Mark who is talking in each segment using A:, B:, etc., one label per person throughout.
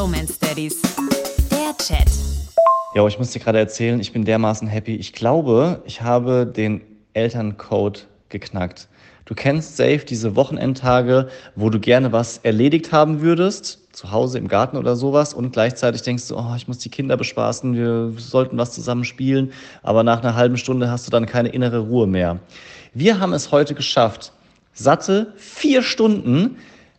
A: Bromance Daddies. Der Chat.
B: Ja, ich muss dir gerade erzählen, ich bin dermaßen happy. Ich glaube, ich habe den Elterncode geknackt. Du kennst safe diese Wochenendtage, wo du gerne was erledigt haben würdest, zu Hause im Garten oder sowas, und gleichzeitig denkst du, oh, ich muss die Kinder bespaßen, wir sollten was zusammen spielen, aber nach einer halben Stunde hast du dann keine innere Ruhe mehr. Wir haben es heute geschafft, satte vier Stunden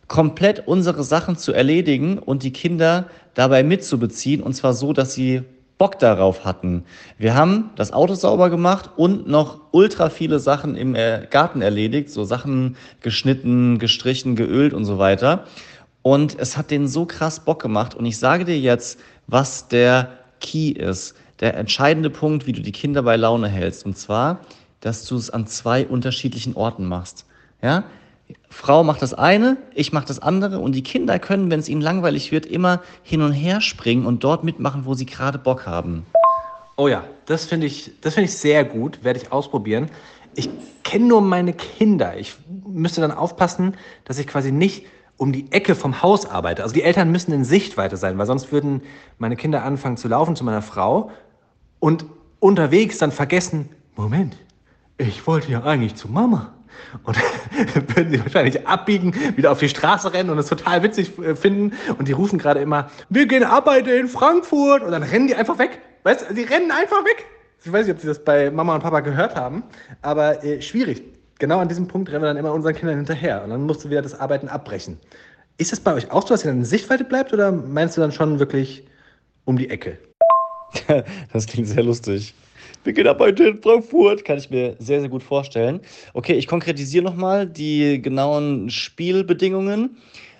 B: komplett unsere Sachen zu erledigen und die Kinder dabei mitzubeziehen, und zwar so, dass sie Bock darauf hatten. Wir haben das Auto sauber gemacht und noch ultra viele Sachen im äh, Garten erledigt, so Sachen geschnitten, gestrichen, geölt und so weiter. Und es hat denen so krass Bock gemacht. Und ich sage dir jetzt, was der Key ist, der entscheidende Punkt, wie du die Kinder bei Laune hältst. Und zwar, dass du es an zwei unterschiedlichen Orten machst. Ja, Frau macht das eine, ich mache das andere und die Kinder können, wenn es ihnen langweilig wird, immer hin und her springen und dort mitmachen, wo sie gerade Bock haben.
C: Oh ja, das finde ich, das ich sehr gut, werde ich ausprobieren. Ich kenne nur meine Kinder. Ich müsste dann aufpassen, dass ich quasi nicht um die Ecke vom Haus arbeite. Also die Eltern müssen in Sichtweite sein, weil sonst würden meine Kinder anfangen zu laufen zu meiner Frau und unterwegs dann vergessen, Moment, ich wollte ja eigentlich zu Mama. Und würden sie wahrscheinlich abbiegen, wieder auf die Straße rennen und es total witzig äh, finden. Und die rufen gerade immer, wir gehen arbeiten in Frankfurt. Und dann rennen die einfach weg. Weißt du, die rennen einfach weg. Ich weiß nicht, ob sie das bei Mama und Papa gehört haben, aber äh, schwierig. Genau an diesem Punkt rennen wir dann immer unseren Kindern hinterher. Und dann musst du wieder das Arbeiten abbrechen. Ist das bei euch auch so, dass ihr dann in Sichtweite bleibt oder meinst du dann schon wirklich um die Ecke?
B: das klingt sehr lustig. Wir gehen arbeiten in Frankfurt. Kann ich mir sehr, sehr gut vorstellen. Okay, ich konkretisiere nochmal die genauen Spielbedingungen.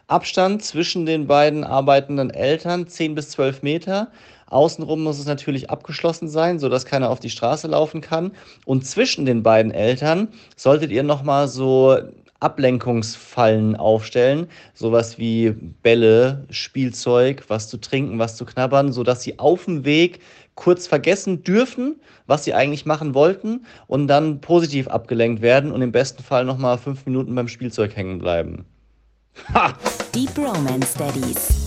B: Abstand zwischen den beiden arbeitenden Eltern 10 bis 12 Meter. Außenrum muss es natürlich abgeschlossen sein, sodass keiner auf die Straße laufen kann. Und zwischen den beiden Eltern solltet ihr nochmal so Ablenkungsfallen aufstellen, sowas wie Bälle, Spielzeug, was zu trinken, was zu knabbern, sodass sie auf dem Weg kurz vergessen dürfen, was sie eigentlich machen wollten und dann positiv abgelenkt werden und im besten Fall nochmal fünf Minuten beim Spielzeug hängen bleiben.
A: Ha! Deep Romance Daddies.